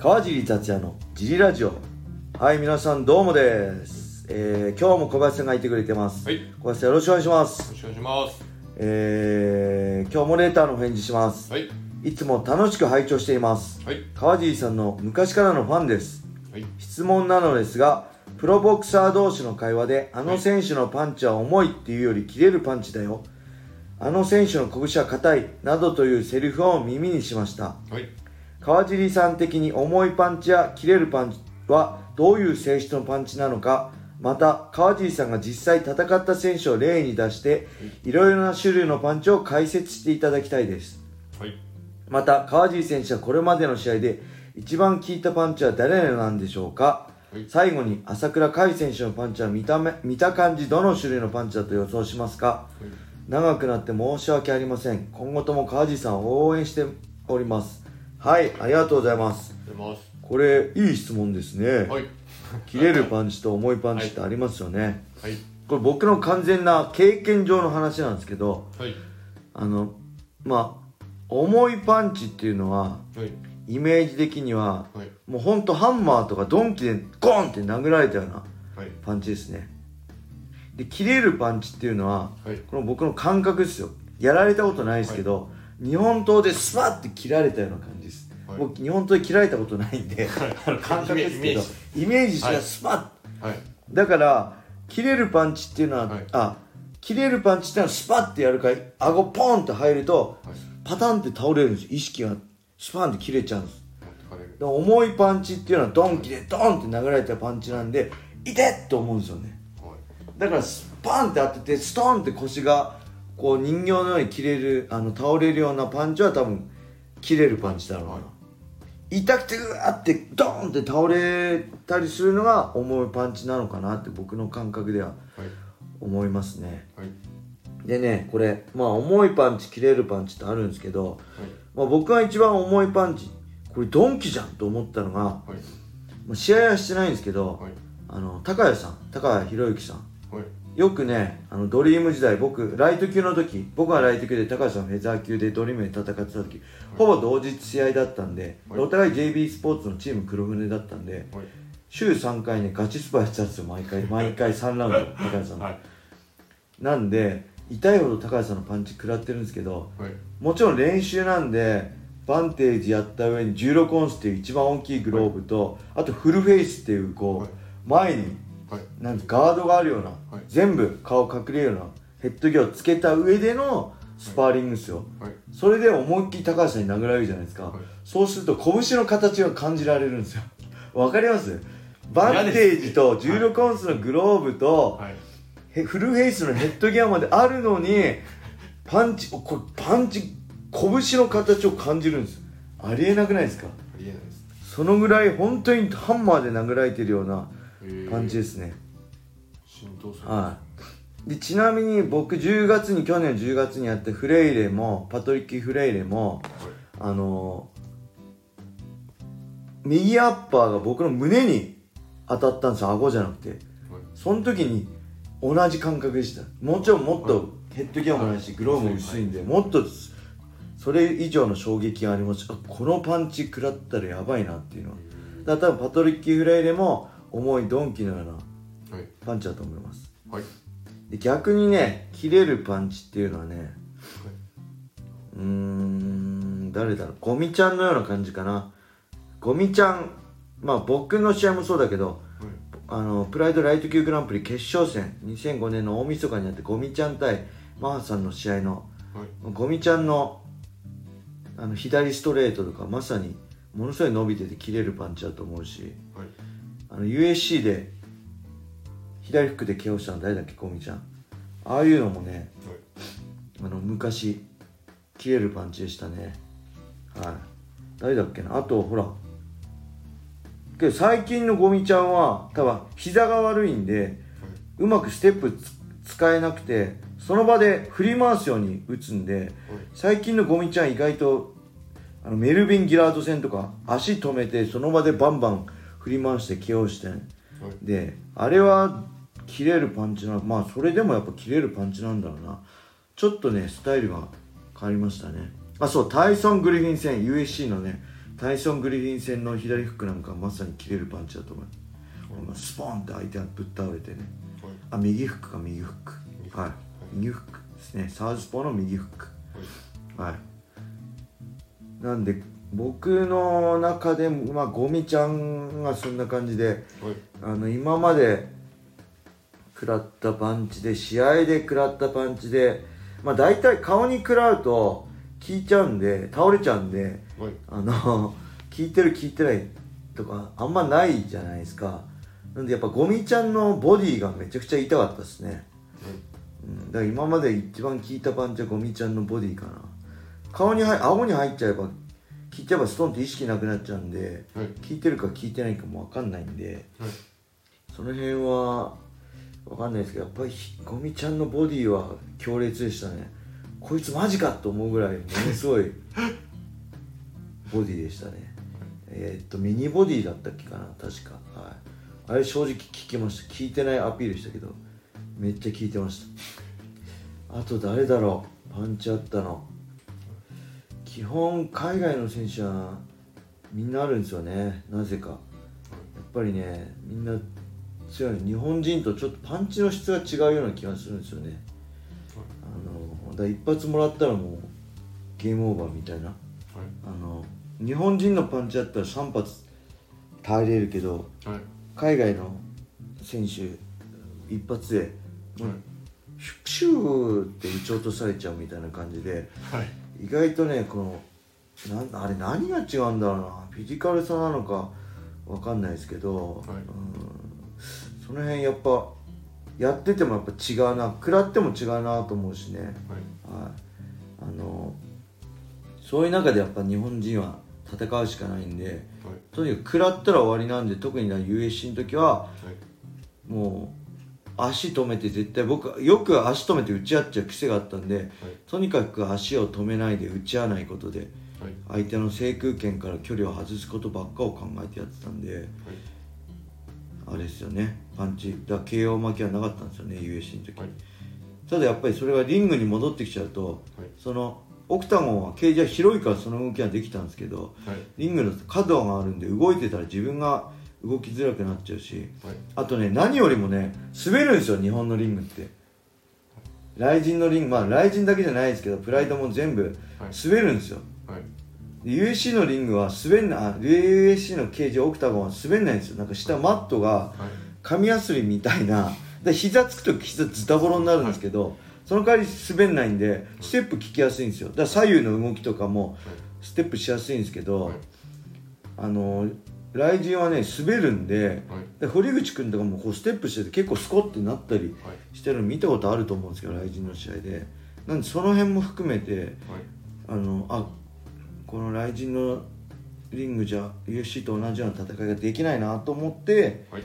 川尻達也のジリラジオ。はい皆さんどうもです、えー、今日も小林さんがいてくれてます、はい。よ小林さんよろしくお願いします。ろしくお願いします。えー、今日もレーターのお返事します。はい。いつも楽しく拝聴しています。はい。川尻さんの昔からのファンです。はい。質問なのですがプロボクサー同士の会話であの選手のパンチは重いっていうより切れるパンチだよ。あの選手の拳は硬いなどというセリフを耳にしました。はい川尻さん的に重いパンチや切れるパンチはどういう性質のパンチなのかまた川尻さんが実際戦った選手を例に出していろいろな種類のパンチを解説していただきたいです。はい。また川尻選手はこれまでの試合で一番効いたパンチは誰なんでしょうか。はい。最後に朝倉海選手のパンチは見た目見た感じどの種類のパンチだと予想しますか。長くなって申し訳ありません。今後とも川尻さんを応援しておりますはいありがとうございます。これいい質問ですね、はい。切れるパンチと重いパンチってありますよね、はい。これ僕の完全な経験上の話なんですけどはい。あのまあ重いパンチっていうのははい。イメージ的にははい。もうほんとハンマーとかドンキでゴンって殴られたようなはい。パンチですね。で切れるパンチっていうのははい。この僕の感覚ですよ。やられたことないですけど、日本刀でスパッて切られたような感じです、はい。僕日本刀で切られたことないんで感覚ですけどイメージしたらスパッ、はい。だから切れるパンチっていうのは、はい。あ切れるパンチっていうのはスパッてやるから顎ポンって入るとはい。パタンって倒れるんです。意識がスパンって切れちゃうんです。重いパンチっていうのはドンキでドンって殴られたパンチなんで痛っと思うんですよね。はい。だからスパンって当ててストンって腰がこう人形のように切れるあの倒れるようなパンチは多分切れるパンチだろうな、はい。痛くてうわってドーンって倒れたりするのが重いパンチなのかなって僕の感覚でははい。思いますね。はい。でねこれまあ重いパンチ切れるパンチってあるんですけど、はい。まあ、僕が一番重いパンチこれドンキじゃんと思ったのが、はい。まあ、試合はしてないんですけど、はい。あの高谷さん高谷博之さん。はいよくねあのドリーム時代僕ライト級の時僕がライト級で高橋さんフェザー級でドリームで戦ってた時、ほぼ同日試合だったんで、はい。お互い JB スポーツのチーム黒船だったんではい。週3回ねガチスパやってたんですよ毎回 毎回3ラウンド高橋さんの、はい。なんで痛いほど高橋さんのパンチ食らってるんですけどはい。もちろん練習なんでバンテージやった上に16オンスっていう一番大きいグローブと、あとフルフェイスっていうこう、はい。前にはいなんかガードがあるような、はい。全部顔隠れるようなヘッドギアをつけた上でのスパーリングですよ、はい。それで思いっきり高橋さんに殴られるじゃないですか、はい。そうすると拳の形が感じられるんですよ。わかります？バンテージと16オンスのグローブと、フルフェイスのヘッドギアまであるのにパンチこれパンチ拳の形を感じるんです。ありえなくないですか？ありえないです。そのぐらい本当にハンマーで殴られてるような感じですね、浸透する。はい。でちなみに僕10月に去年10月にやったフレイレもパトリッキー・フレイレもあの右アッパーが僕の胸に当たったんですよ。顎じゃなくて。はい。その時に同じ感覚でした。もちろんもっとヘッドギアもないしはい。グローブも薄いんでもっとそれ以上の衝撃があります。あこのパンチ食らったらやばいなっていうのは。だから多分パトリッキー・フレイレも重いドンキのようなはい。パンチだと思います。はい。で逆にね切れるパンチっていうのはねうーん誰だろう。ゴミちゃんのような感じかな。ゴミちゃんまあ僕の試合もそうだけどはい。あのプライドライト級グランプリ決勝戦2005年の大晦日にあってゴミちゃん対マハさんの試合のはい。ゴミちゃんのあの左ストレートとかまさにものすごい伸びてて切れるパンチだと思うしはいあの USC で左フックで KO したの誰だっけゴミちゃん。ああいうのもねあの昔切れるパンチでしたね。はい。誰だっけな。あとほら。けど最近のゴミちゃんは多分膝が悪いんでうまくステップつ使えなくてその場で振り回すように打つんで最近のゴミちゃん意外とあのメルビン・ギラード戦とか足止めてその場でバンバン振り回して KO してはい。であれは切れるパンチなまあそれでもやっぱ切れるパンチなんだろうな。ちょっとねスタイルが変わりましたね。あそうタイソン・グリフィン戦 USC のねタイソン・グリフィン戦の左フックなんかまさに切れるパンチだと思う、うん、スポンって相手がぶっ倒れてね、あ右フックか右フック。はい。右フックですね。サウスポーの右フック。はい。なんで僕の中でまあゴミちゃんがそんな感じで、あの今まで食らったパンチで試合で食らったパンチでまあ大体顔に食らうと効いちゃうんで倒れちゃうんで、あの 効いてる効いてないとかあんまないじゃないですか。なんでやっぱゴミちゃんのボディがめちゃくちゃ痛かったですね、うん、だから今まで一番効いたパンチはゴミちゃんのボディかな。顔に顎に入っちゃえば効いちゃえばストンって意識なくなっちゃうんで、はい、効いてるか効いてないかも分かんないんで、はい、その辺は分かんないですけどやっぱりゴミちゃんのボディは強烈でしたね。こいつマジかと思うぐらいものすごい ボディでしたね。えー、っとミニボディだったっけかな確か。はい。あれ正直聞きました。聞いてないアピールしたけどめっちゃ聞いてました。あと誰だろう？パンチあったの基本海外の選手はみんなあるんですよね。なぜか。やっぱりねみんな強い日本人とちょっとパンチの質が違うような気がするんですよね。あのだ一発もらったらもうゲームオーバーみたいな、はい、あの日本人のパンチだったら3発耐えれるけど、はい、海外の選手一発で、はい、シューって撃ち落とされちゃうみたいな感じで、はい、意外とねこのなあれ何が違うんだろうな。フィジカルさなのか分かんないですけど、はい、うん。その辺やっぱやっててもやっぱ違うな食らっても違うなと思うしね、はい、はい、あのそういう中でやっぱ日本人は戦うしかないんで、はい、とにかく食らったら終わりなんで特に USC の時は、はい、もう足止めて絶対僕よく足止めて打ち合っちゃう癖があったんで、はい、とにかく足を止めないで打ち合わないことで、相手の制空権から距離を外すことばっかを考えてやってたんで、あれですよね。パンチ。だ KO 負けはなかったんですよね USC の時、ただやっぱりそれがリングに戻ってきちゃうと、そのオクタゴンはケージは広いからその動きはできたんですけど、はい、リングの角があるんで動いてたら自分が動きづらくなっちゃうし、はい、あとね何よりもね滑るんですよ日本のリングって。雷神のリングまあ雷神だけじゃないですけどプライドも全部滑るんですよ、はい、USC のリングは滑んな USC のケージオクタゴンは滑んないんですよ。なんか下マットが紙やすりみたいなで膝つくと膝ズタボロになるんですけど、その代わり滑んないんでステップ効きやすいんですよ。だから左右の動きとかもステップしやすいんですけど、あの雷神はね滑るんで,、で堀口君とかもこうステップしてて結構スコッてなったりしてるの見たことあると思うんですけど雷神の試合で。なんでその辺も含めて、あのあこの雷神のリングじゃ UFC と同じような戦いができないなと思って、はい。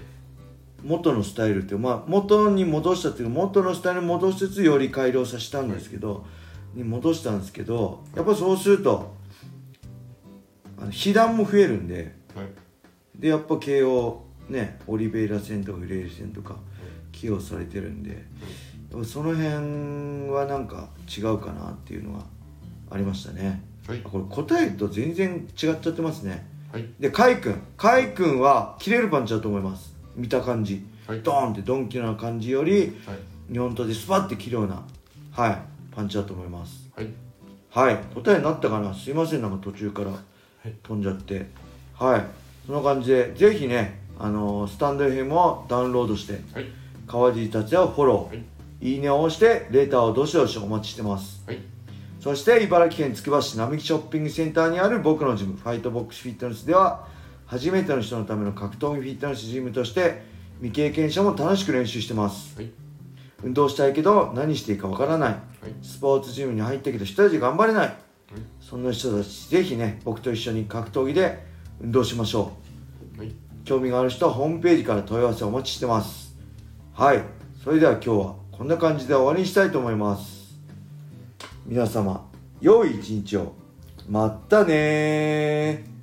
元のスタイルっていうまあ元に戻したっていう元のスタイルに戻しつつより改良させたんですけど、はい、に戻したんですけどやっぱそうするとあの被弾も増えるんで、はい、でやっぱ慶応ねオリベイラ戦とかフレイル戦とか起用されてるんで、はい、その辺はなんか違うかなっていうのはありましたね、はい、これ答えと全然違っちゃってますね、はい、で甲斐君。甲斐君は切れるパンチだと思います。見た感じ、はい、ドーンってドンキな感じより、はい、日本刀でスパッて切るような、はい、パンチだと思います。はい、はい、答えになったかな？すいません。なんか途中から飛んじゃって。はい、そんな感じでぜひねあのー、スタンド FM をダウンロードして、はい、川尻達也をフォロー、はい、いいねを押してレーターをどしどしお待ちしてます、はい、そして茨城県つくば市並木ショッピングセンターにある僕のジムファイトボックスフィットネスでは初めての人のための格闘技フィットネスジムとして未経験者も楽しく練習してます、はい、運動したいけど何していいかわからない、はい、スポーツジムに入ったけど一人で頑張れない、はい、そんな人たちぜひね僕と一緒に格闘技で運動しましょう、はい、興味がある人はホームページから問い合わせお待ちしてます。はい。それでは今日はこんな感じで終わりにしたいと思います。皆様良い一日を。またね